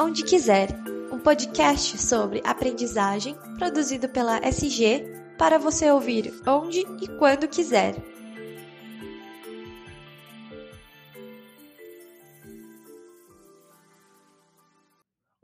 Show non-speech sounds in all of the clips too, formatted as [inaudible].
Onde Quiser, um podcast sobre aprendizagem produzido pela SG para você ouvir onde e quando quiser.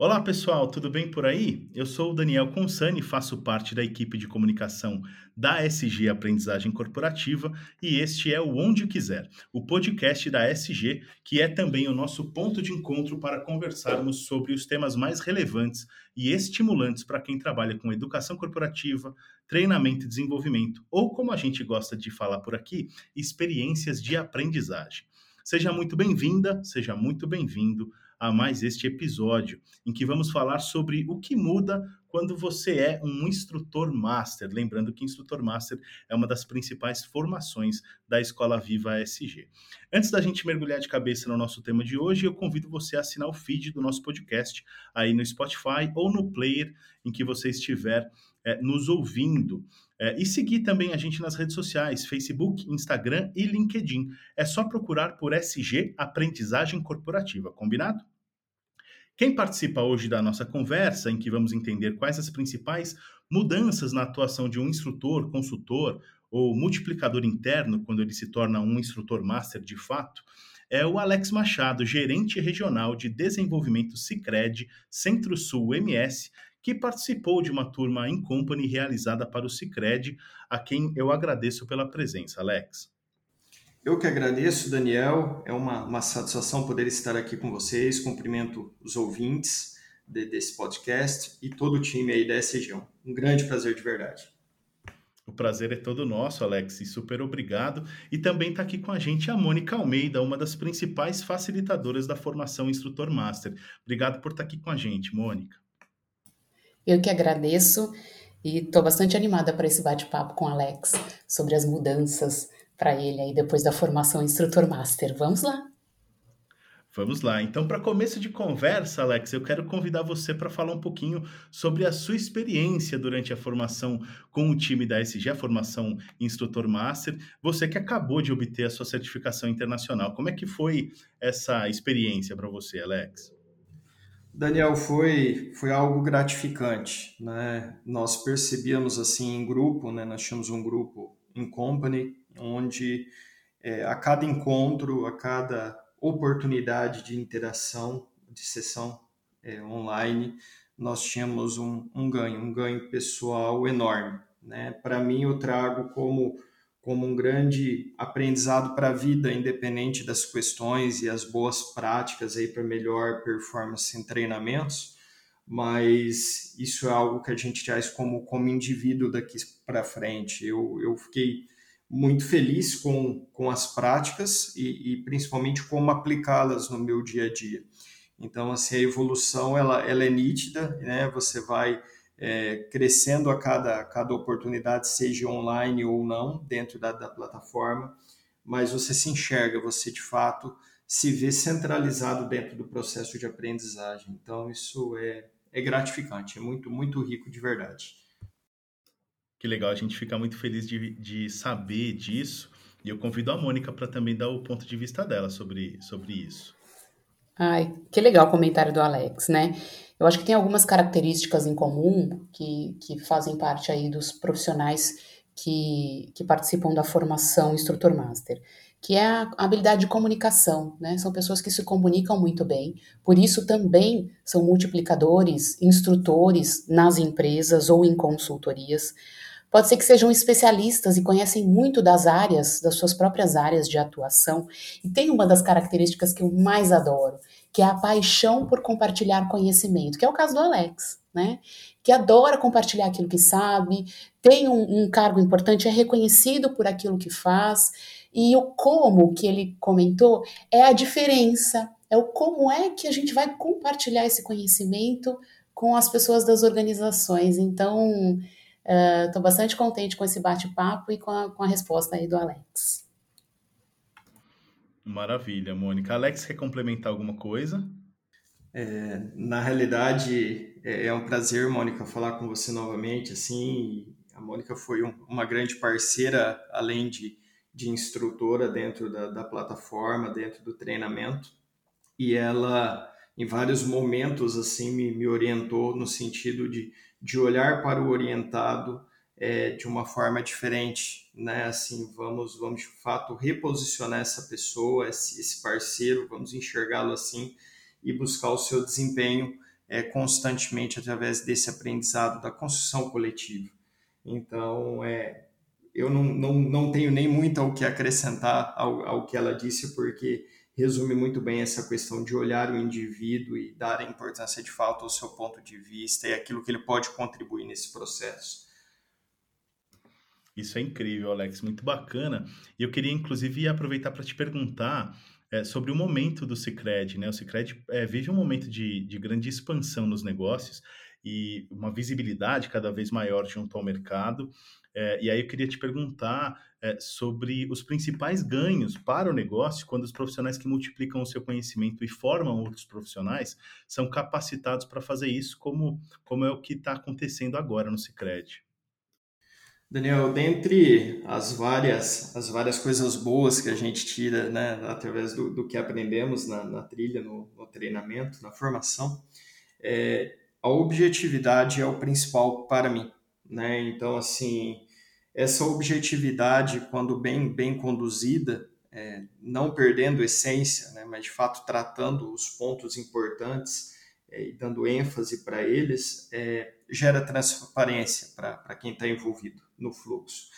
Olá pessoal, tudo bem por aí? Eu sou o Daniel Consani, faço parte da equipe de comunicação da SG Aprendizagem Corporativa e este é o Onde Quiser, o podcast da SG, que é também o nosso ponto de encontro para conversarmos sobre os temas mais relevantes e estimulantes para quem trabalha com educação corporativa, treinamento e desenvolvimento, ou como a gente gosta de falar por aqui, experiências de aprendizagem. Seja muito bem-vinda, seja muito bem-vindo a mais este episódio, em que vamos falar sobre o que muda quando você é um instrutor master. Lembrando que instrutor master é uma das principais formações da Escola Viva SG. Antes da gente mergulhar de cabeça no nosso tema de hoje, eu convido você a assinar o feed do nosso podcast aí no Spotify ou no player em que você estiver é, nos ouvindo. É, e seguir também a gente nas redes sociais, Facebook, Instagram e LinkedIn. É só procurar por SG Aprendizagem Corporativa, combinado? Quem participa hoje da nossa conversa, em que vamos entender quais as principais mudanças na atuação de um instrutor, consultor ou multiplicador interno, quando ele se torna um instrutor master de fato, é o Alex Machado, gerente regional de desenvolvimento Cicred Centro-Sul MS, que participou de uma turma em company realizada para o Cicred, a quem eu agradeço pela presença, Alex. Eu que agradeço, Daniel. É uma, uma satisfação poder estar aqui com vocês. Cumprimento os ouvintes de, desse podcast e todo o time aí da SG. Um grande prazer de verdade. O prazer é todo nosso, Alex, e super obrigado. E também está aqui com a gente a Mônica Almeida, uma das principais facilitadoras da formação Instrutor Master. Obrigado por estar tá aqui com a gente, Mônica. Eu que agradeço e estou bastante animada para esse bate-papo com o Alex sobre as mudanças para ele aí depois da formação instrutor master. Vamos lá. Vamos lá. Então, para começo de conversa, Alex, eu quero convidar você para falar um pouquinho sobre a sua experiência durante a formação com o time da SG, a formação Instrutor Master. Você que acabou de obter a sua certificação internacional. Como é que foi essa experiência para você, Alex? Daniel, foi, foi algo gratificante, né? Nós percebíamos assim em grupo, né? Nós tínhamos um grupo em company onde é, a cada encontro, a cada oportunidade de interação, de sessão é, online, nós tínhamos um, um, ganho, um ganho pessoal enorme. Né? Para mim, eu trago como, como um grande aprendizado para a vida, independente das questões e as boas práticas para melhor performance em treinamentos, mas isso é algo que a gente traz como, como indivíduo daqui para frente. Eu, eu fiquei muito feliz com, com as práticas e, e principalmente como aplicá-las no meu dia a dia. Então, assim, a evolução ela, ela é nítida, né? Você vai é, crescendo a cada, cada oportunidade, seja online ou não, dentro da, da plataforma, mas você se enxerga, você de fato se vê centralizado dentro do processo de aprendizagem. Então, isso é, é gratificante, é muito, muito rico de verdade. Que legal, a gente fica muito feliz de, de saber disso. E eu convido a Mônica para também dar o ponto de vista dela sobre, sobre isso. Ai, que legal o comentário do Alex, né? Eu acho que tem algumas características em comum que, que fazem parte aí dos profissionais que, que participam da formação instrutor master, que é a habilidade de comunicação, né? São pessoas que se comunicam muito bem, por isso também são multiplicadores, instrutores nas empresas ou em consultorias. Pode ser que sejam especialistas e conhecem muito das áreas, das suas próprias áreas de atuação. E tem uma das características que eu mais adoro, que é a paixão por compartilhar conhecimento, que é o caso do Alex, né? Que adora compartilhar aquilo que sabe, tem um, um cargo importante, é reconhecido por aquilo que faz. E o como que ele comentou é a diferença, é o como é que a gente vai compartilhar esse conhecimento com as pessoas das organizações. Então, Estou uh, bastante contente com esse bate-papo e com a, com a resposta aí do Alex. Maravilha, Mônica. Alex, quer complementar alguma coisa? É, na realidade, é, é, um prazer, Mônica, falar com você novamente. Assim, a Mônica foi um, uma grande parceira, além de, de instrutora dentro da, da plataforma, dentro do treinamento, e ela em vários momentos assim me, me orientou no sentido de, de olhar para o orientado é, de uma forma diferente, né? Assim, vamos, vamos de fato reposicionar essa pessoa, esse, esse parceiro, vamos enxergá-lo assim e buscar o seu desempenho é, constantemente através desse aprendizado da construção coletiva. Então, é, eu não, não, não tenho nem muito o que acrescentar ao, ao que ela disse, porque resume muito bem essa questão de olhar o indivíduo e dar a importância de fato ao seu ponto de vista e aquilo que ele pode contribuir nesse processo. Isso é incrível, Alex, muito bacana. E eu queria, inclusive, aproveitar para te perguntar é, sobre o momento do Cicred. Né? O Cicred é, vive um momento de, de grande expansão nos negócios e uma visibilidade cada vez maior junto ao mercado. É, e aí eu queria te perguntar é, sobre os principais ganhos para o negócio quando os profissionais que multiplicam o seu conhecimento e formam outros profissionais são capacitados para fazer isso, como, como é o que está acontecendo agora no Cicred. Daniel, dentre as várias, as várias coisas boas que a gente tira né, através do, do que aprendemos na, na trilha, no, no, treinamento, na formação, é, a objetividade é o principal para mim. Né? Então, assim, essa objetividade, quando bem, bem conduzida, é, não perdendo essência, né, mas de fato tratando os pontos importantes é, e dando ênfase para eles, é, gera transparência para quem está envolvido no fluxo.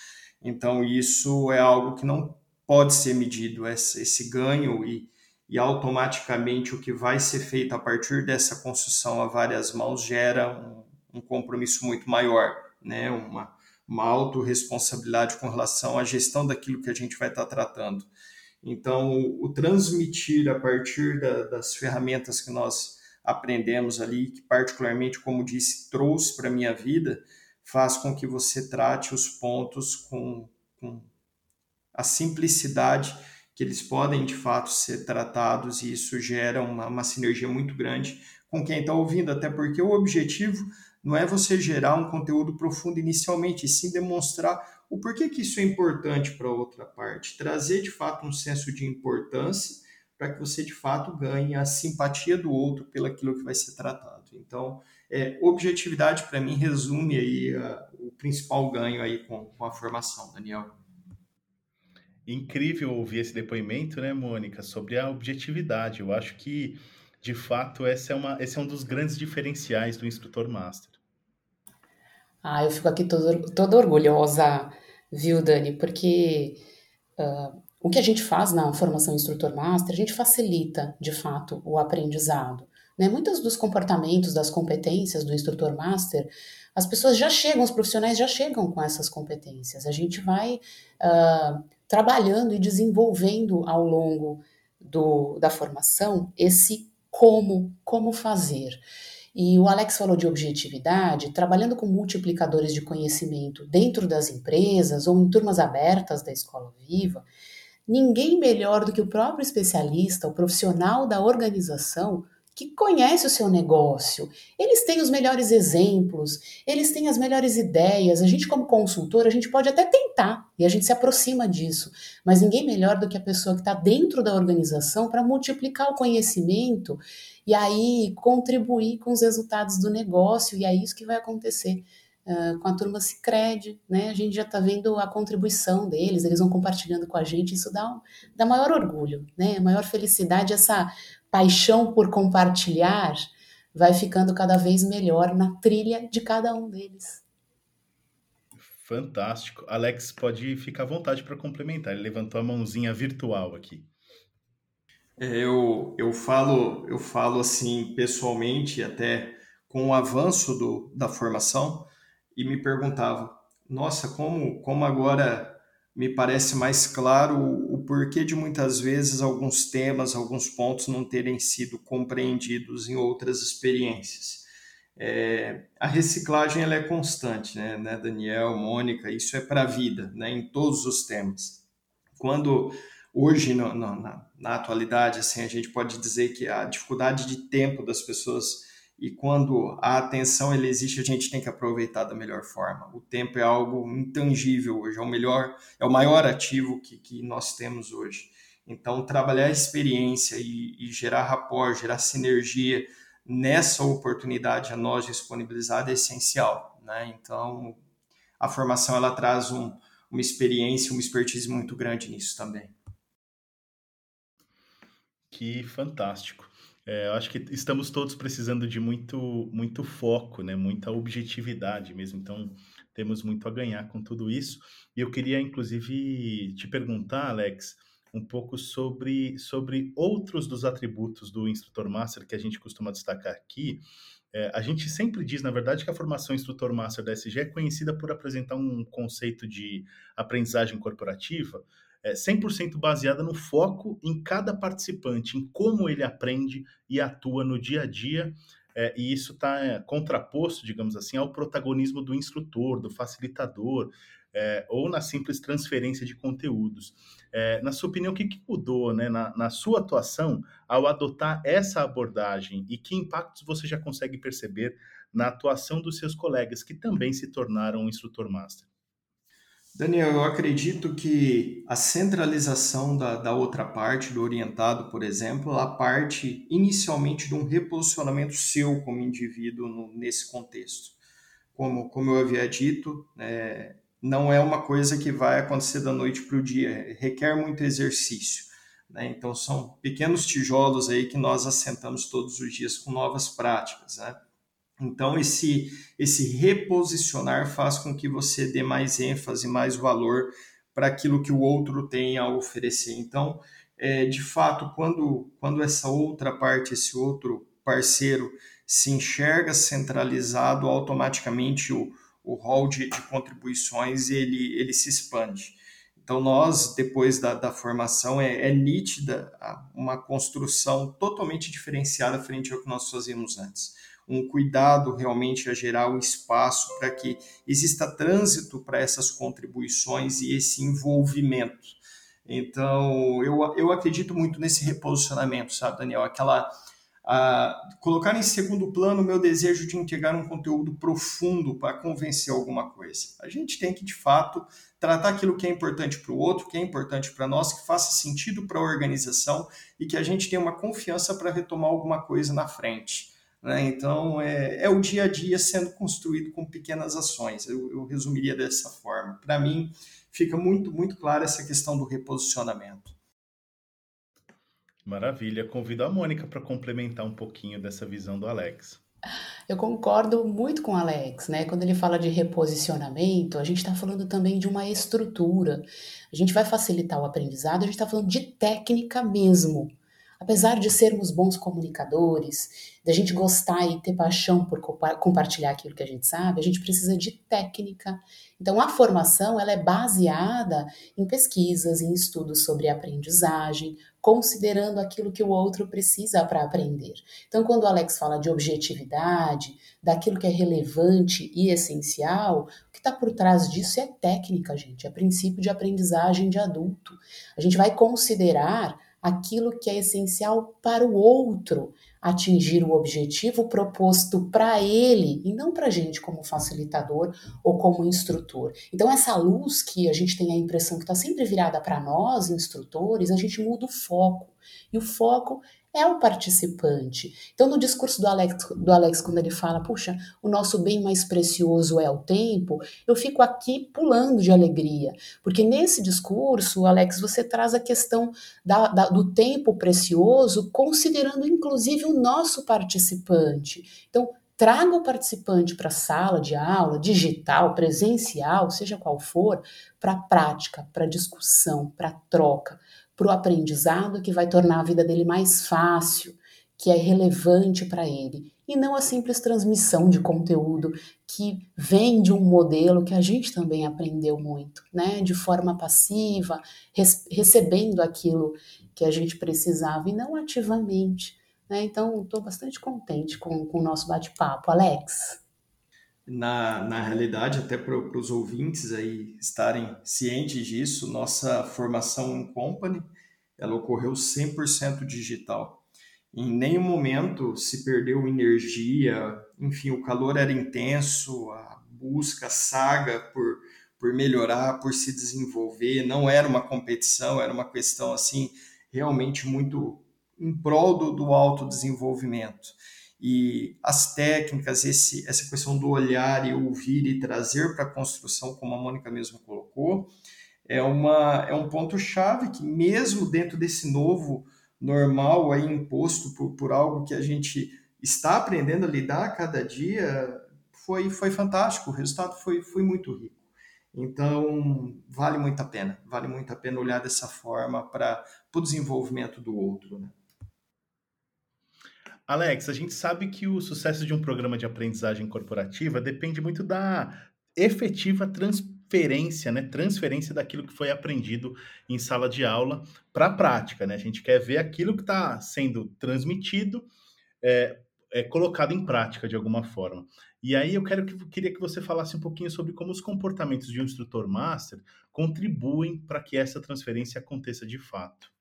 Então, isso é algo que não pode ser medido, esse, esse ganho e, e automaticamente o que vai ser feito a partir dessa construção a várias mãos gera um, um compromisso muito maior, né? uma, uma autorresponsabilidade com relação à gestão daquilo que a gente vai estar tratando. Então, o, o transmitir a partir da, das ferramentas que nós aprendemos ali, que particularmente, como disse, trouxe para a minha vida, faz com que você trate os pontos com, com a simplicidade que eles podem de fato ser tratados e isso gera uma, uma sinergia muito grande com quem está ouvindo, até porque o objetivo não é você gerar um conteúdo profundo inicialmente, e sim demonstrar o porquê que isso é importante para outra parte, trazer de fato um senso de importância para que você de fato ganhe a simpatia do outro pelaquilo que vai ser tratado. Então, é, objetividade para mim resume aí a, o principal ganho aí com, com a formação, Daniel. Incrível ouvir esse depoimento, né, Mônica, sobre a objetividade. Eu acho que, de fato, essa é uma, esse é um dos grandes diferenciais do instrutor master. Ah, eu fico aqui todo, toda orgulhosa, viu, Dani? Porque uh, o que a gente faz na formação instrutor master, a gente facilita, de fato, o aprendizado. Né? Muitos dos comportamentos, das competências do instrutor master, as pessoas já chegam, os profissionais já chegam com essas competências. A gente vai uh, trabalhando e desenvolvendo ao longo do, da formação esse como, como fazer. E o Alex falou de objetividade, trabalhando com multiplicadores de conhecimento dentro das empresas ou em turmas abertas da Escola Viva, ninguém melhor do que o próprio especialista, o profissional da organização, que conhece o seu negócio. Eles têm os melhores exemplos, eles têm as melhores ideias. A gente, como consultor, a gente pode até tentar e a gente se aproxima disso, mas ninguém melhor do que a pessoa que está dentro da organização para multiplicar o conhecimento e aí contribuir com os resultados do negócio. E é isso que vai acontecer. Uh, com a turma Cicred, né? A gente já está vendo a contribuição deles, eles vão compartilhando com a gente, isso dá, um, dá maior orgulho, né? Maior felicidade, essa paixão por compartilhar vai ficando cada vez melhor na trilha de cada um deles. Fantástico. Alex, pode ficar à vontade para complementar. Ele levantou a mãozinha virtual aqui. É, eu, eu falo eu falo assim pessoalmente até com o avanço do, da formação e me perguntava, nossa, como, como agora me parece mais claro o, porquê de muitas vezes alguns temas, alguns pontos não terem sido compreendidos em outras experiências. É, a reciclagem ela é constante, né, né Daniel, Mônica, isso é para a vida, né, em todos os temas. Quando hoje, no, no, na, na atualidade, assim, a gente pode dizer que a dificuldade de tempo das pessoas e quando a atenção existe, a gente tem que aproveitar da melhor forma. O tempo é algo intangível hoje, é o melhor, é o maior ativo que, que nós temos hoje. Então, trabalhar a experiência e, e gerar rapport, gerar sinergia nessa oportunidade a nós disponibilizada é essencial. Né? Então, a formação ela traz um, uma experiência, uma expertise muito grande nisso também. Que fantástico. É, eu acho que estamos todos precisando de muito, muito foco, né? muita objetividade mesmo. Então, temos muito a ganhar com tudo isso. E eu queria, inclusive, te perguntar, Alex, um pouco sobre, sobre outros dos atributos do instrutor master que a gente costuma destacar aqui. É, a gente sempre diz, na verdade, que a formação instrutor master da SG é conhecida por apresentar um conceito de aprendizagem corporativa é, 100% baseada no foco em cada participante, em como ele aprende e atua no dia a dia. É, e isso está é, contraposto, digamos assim, ao protagonismo do instrutor, do facilitador, é, ou na simples transferência de conteúdos. É, na sua opinião, o que, que mudou né, na, na, sua atuação ao adotar essa abordagem e que impactos você já consegue perceber na atuação dos seus colegas que também se tornaram instrutor master? Daniel, eu acredito que a centralização da, da outra parte, do orientado, por exemplo, ela parte inicialmente de um reposicionamento seu como indivíduo no, nesse contexto. Como, como eu havia dito, é, não é uma coisa que vai acontecer da noite para o dia, requer muito exercício. Né? Então, são pequenos tijolos aí que nós assentamos todos os dias com novas práticas. Né? Então, esse, esse reposicionar faz com que você dê mais ênfase, mais valor para aquilo que o outro tem a oferecer. Então, é, de fato, quando, quando essa outra parte, esse outro parceiro se enxerga centralizado, automaticamente o, o hall de, de contribuições ele, ele se expande. Então, nós, depois da, da formação, é, é, nítida uma construção totalmente diferenciada frente ao que nós fazíamos antes um cuidado realmente a gerar o espaço para que exista trânsito para essas contribuições e esse envolvimento. Então, eu, eu acredito muito nesse reposicionamento, sabe, Daniel? Aquela. colocar em segundo plano o meu desejo de entregar um conteúdo profundo para convencer alguma coisa. A gente tem que, de fato, tratar aquilo que é importante para o outro, que é importante para nós, que faça sentido para a organização e que a gente tenha uma confiança para retomar alguma coisa na frente. Né? Então, é, é, o dia a dia sendo construído com pequenas ações. Eu, eu resumiria dessa forma. Para mim, fica muito, muito clara essa questão do reposicionamento. Maravilha. Convido a Mônica para complementar um pouquinho dessa visão do Alex. Eu concordo muito com o Alex, né? Quando ele fala de reposicionamento, a gente está falando também de uma estrutura. A gente vai facilitar o aprendizado, a gente está falando de técnica mesmo. Apesar de sermos bons comunicadores, da gente gostar e ter paixão por compartilhar aquilo que a gente sabe, a gente precisa de técnica. Então, a formação ela é baseada em pesquisas, em estudos sobre aprendizagem, considerando aquilo que o outro precisa para aprender. Então, quando o Alex fala de objetividade, daquilo que é relevante e essencial, o que está por trás disso é técnica, gente, é princípio de aprendizagem de adulto. A gente vai considerar aquilo que é essencial para o outro atingir o objetivo proposto para ele e não para a gente como facilitador ou como instrutor. Então, essa luz que a gente tem a impressão que está sempre virada para nós, instrutores, a gente muda o foco. E o foco é o participante. Então, no discurso do Alex, do Alex, quando ele fala, puxa, o nosso bem mais precioso é o tempo, eu fico aqui pulando de alegria, porque nesse discurso, Alex, você traz a questão da, da, do tempo precioso, considerando inclusive o nosso participante. Então, traga o participante para a sala de aula, digital, presencial, seja qual for, para a prática, para a discussão, para a troca para o aprendizado que vai tornar a vida dele mais fácil, que é relevante para ele, e não a simples transmissão de conteúdo que vem de um modelo que a gente também aprendeu muito, né? De forma passiva, recebendo aquilo que a gente precisava e não ativamente. Né? Então, estou bastante contente com, com o nosso bate-papo. Alex? Na, na realidade, até para os ouvintes aí estarem cientes disso, nossa formação em company, ela ocorreu 100% digital. Em nenhum momento se perdeu energia, enfim, o calor era intenso, a busca, a saga por, por melhorar, por se desenvolver, não era uma competição, era uma questão assim realmente muito em prol do, do autodesenvolvimento. E as técnicas, esse, essa questão do olhar e ouvir e trazer para a construção, como a Mônica mesmo colocou, é, uma, é um ponto-chave que, mesmo dentro desse novo normal aí imposto por, por algo que a gente está aprendendo a lidar a cada dia, foi, foi fantástico, o resultado foi, foi muito rico. Então, vale muito a pena, vale muito a pena olhar dessa forma para o desenvolvimento do outro. Né? Alex, a gente sabe que o sucesso de um programa de aprendizagem corporativa depende muito da efetiva transferência, né? Transferência daquilo que foi aprendido em sala de aula para a prática, né? A gente quer ver aquilo que está sendo transmitido é, é, colocado em prática de alguma forma. E aí eu quero que, queria que você falasse um pouquinho sobre como os comportamentos de um instrutor master contribuem para que essa transferência aconteça de fato.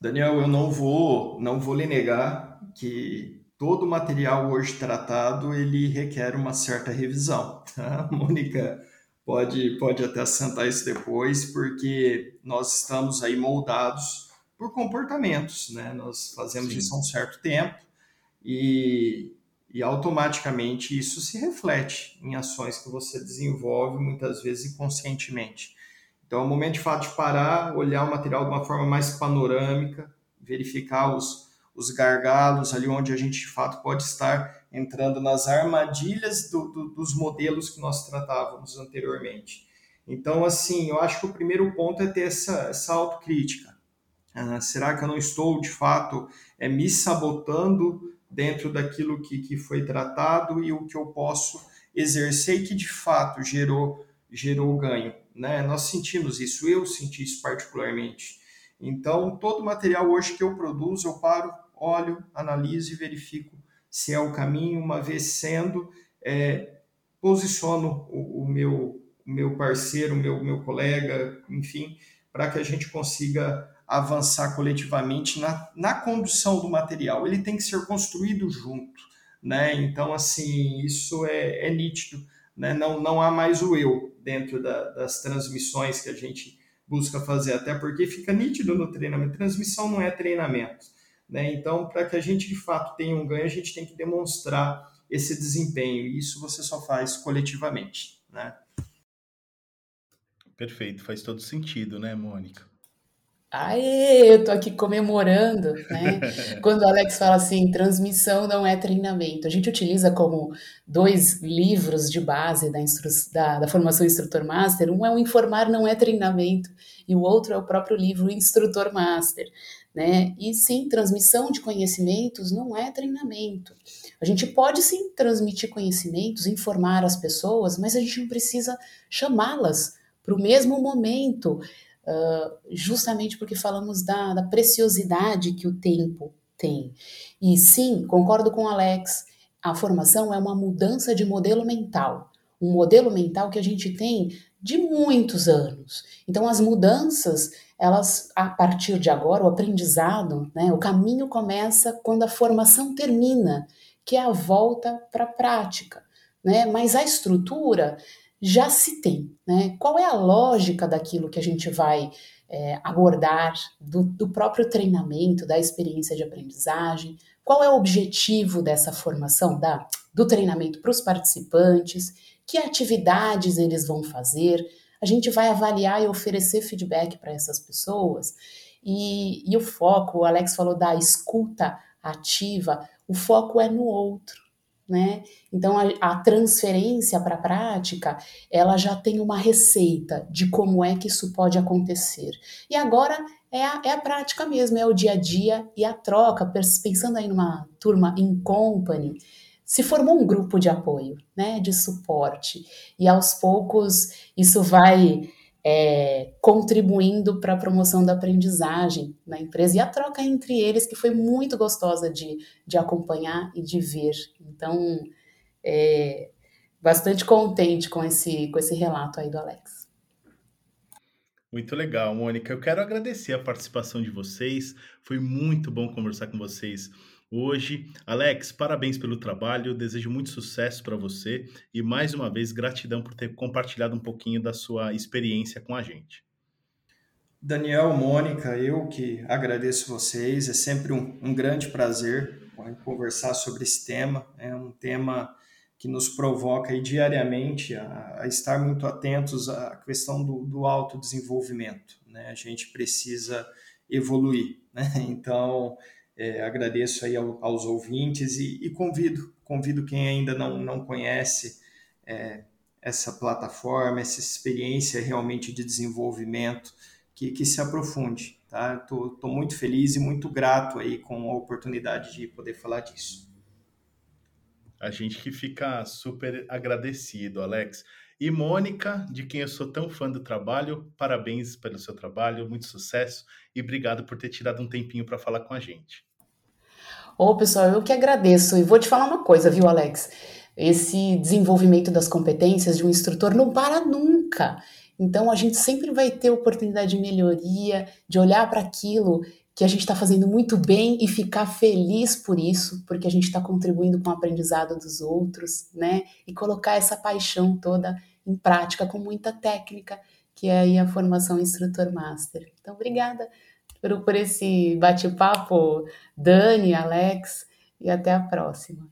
Daniel, eu não vou, não vou lhe negar que todo o material hoje tratado ele requer uma certa revisão. [laughs] Tá? Mônica pode, pode até assentar isso depois, porque nós estamos aí moldados por comportamentos, né? Nós fazemos Sim. isso há um certo tempo e, e automaticamente isso se reflete em ações que você desenvolve muitas vezes inconscientemente. Então, é o momento de fato de parar, olhar o material de uma forma mais panorâmica, verificar os, os gargalos ali onde a gente de fato pode estar entrando nas armadilhas do, do, dos modelos que nós tratávamos anteriormente. Então, assim, eu acho que o primeiro ponto é ter essa, essa autocrítica. Ah, será que eu não estou, de fato, é, me sabotando dentro daquilo que, que foi tratado e o que eu posso exercer e que, de fato, gerou, gerou ganho? Né? Nós sentimos isso, eu senti isso particularmente. Então, todo material hoje que eu produzo, eu paro, olho, analiso e verifico se é o caminho, uma vez sendo, é, posiciono o, o, meu, o meu parceiro, o meu, meu colega, enfim, para que a gente consiga avançar coletivamente na, na condução do material. Ele tem que ser construído junto, né? Então, assim, isso é, é nítido né? não, não há mais o eu dentro da, das transmissões que a gente busca fazer, até porque fica nítido no treinamento. Transmissão não é treinamento. Né? Então, para que a gente de fato tenha um ganho, a gente tem que demonstrar esse desempenho, e isso você só faz coletivamente. Né? Perfeito, faz todo sentido, né, Mônica? Aê, eu tô aqui comemorando, né? [laughs] Quando o Alex fala assim, transmissão não é treinamento. A gente utiliza como dois livros de base da, da, da formação instrutor master. Um é o Informar não é treinamento e o outro é o próprio livro Instrutor Master, né? E sim, transmissão de conhecimentos não é treinamento. A gente pode sim transmitir conhecimentos, informar as pessoas, mas a gente não precisa chamá-las para o mesmo momento justamente porque falamos da, da preciosidade que o tempo tem. E sim, concordo com o Alex, a formação é uma mudança de modelo mental, um modelo mental que a gente tem de muitos anos. Então, as mudanças, elas, a partir de agora, o aprendizado, né, o caminho começa quando a formação termina, que é a volta para a prática. Né? Mas a estrutura, já se tem. Né? Qual é a lógica daquilo que a gente vai é, abordar, do, do, próprio treinamento, da experiência de aprendizagem? Qual é o objetivo dessa formação, da, do treinamento para os participantes? Que atividades eles vão fazer? A gente vai avaliar e oferecer feedback para essas pessoas. E, e o foco, o Alex falou da escuta ativa, o foco é no outro né? Então a, a transferência para a prática, ela já tem uma receita de como é que isso pode acontecer. E agora é a, é a prática mesmo, é o dia a dia e a troca, pensando aí numa turma in company, se formou um grupo de apoio, né, de suporte, e aos poucos isso vai é, contribuindo para a promoção da aprendizagem na empresa e a troca entre eles, que foi muito gostosa de, de acompanhar e de ver. Então, é, bastante contente com esse, com esse relato aí do Alex. Muito legal, Mônica. Eu quero agradecer a participação de vocês. Foi muito bom conversar com vocês hoje. Alex, parabéns pelo trabalho. Desejo muito sucesso para você e mais uma vez gratidão por ter compartilhado um pouquinho da sua experiência com a gente. Daniel, Mônica, eu que agradeço vocês. É sempre um, um grande prazer conversar sobre esse tema. É um tema que nos provoca aí, diariamente a, a, estar muito atentos à questão do, do autodesenvolvimento. Né? A gente precisa evoluir. Né? [laughs] Então, é, agradeço aí ao, aos ouvintes e, e, convido, convido quem ainda não, não conhece é, essa plataforma, essa experiência realmente de desenvolvimento, que, que se aprofunde. Tá? Muito feliz e muito grato aí com a oportunidade de poder falar disso. A gente que fica super agradecido, Alex. E Mônica, de quem eu sou tão fã do trabalho, parabéns pelo seu trabalho, muito sucesso e obrigado por ter tirado um tempinho para falar com a gente. Ô, pessoal, eu que agradeço. E vou te falar uma coisa, viu, Alex? Esse desenvolvimento das competências de um instrutor não para nunca. Então, a gente sempre vai ter oportunidade de melhoria, de olhar para aquilo que a gente está fazendo muito bem e ficar feliz por isso, porque a gente está contribuindo com o aprendizado dos outros, né? E colocar essa paixão toda em prática com muita técnica, que é aí a formação instrutor master. Então, obrigada por, por esse bate-papo, Dani, Alex, e até a próxima.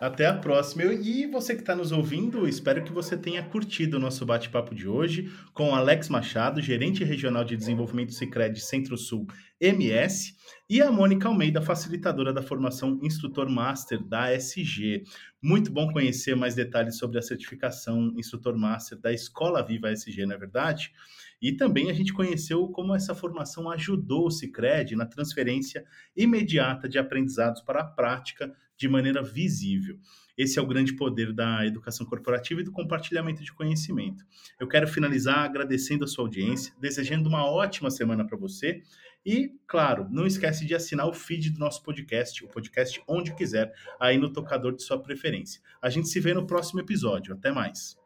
Até a próxima. E você que está nos ouvindo, espero que você tenha curtido o nosso bate-papo de hoje com Alex Machado, gerente regional de desenvolvimento Cicred Centro-Sul MS, e a Mônica Almeida, facilitadora da formação Instrutor Master da SG. Muito bom conhecer mais detalhes sobre a certificação Instrutor Master da Escola Viva SG, não é verdade? E também a gente conheceu como essa formação ajudou o Cicred na transferência imediata de aprendizados para a prática de maneira visível. Esse é o grande poder da educação corporativa e do compartilhamento de conhecimento. Eu quero finalizar agradecendo a sua audiência, desejando uma ótima semana para você e, claro, não esquece de assinar o feed do nosso podcast, o podcast onde quiser, aí no tocador de sua preferência. A gente se vê no próximo episódio. Até mais.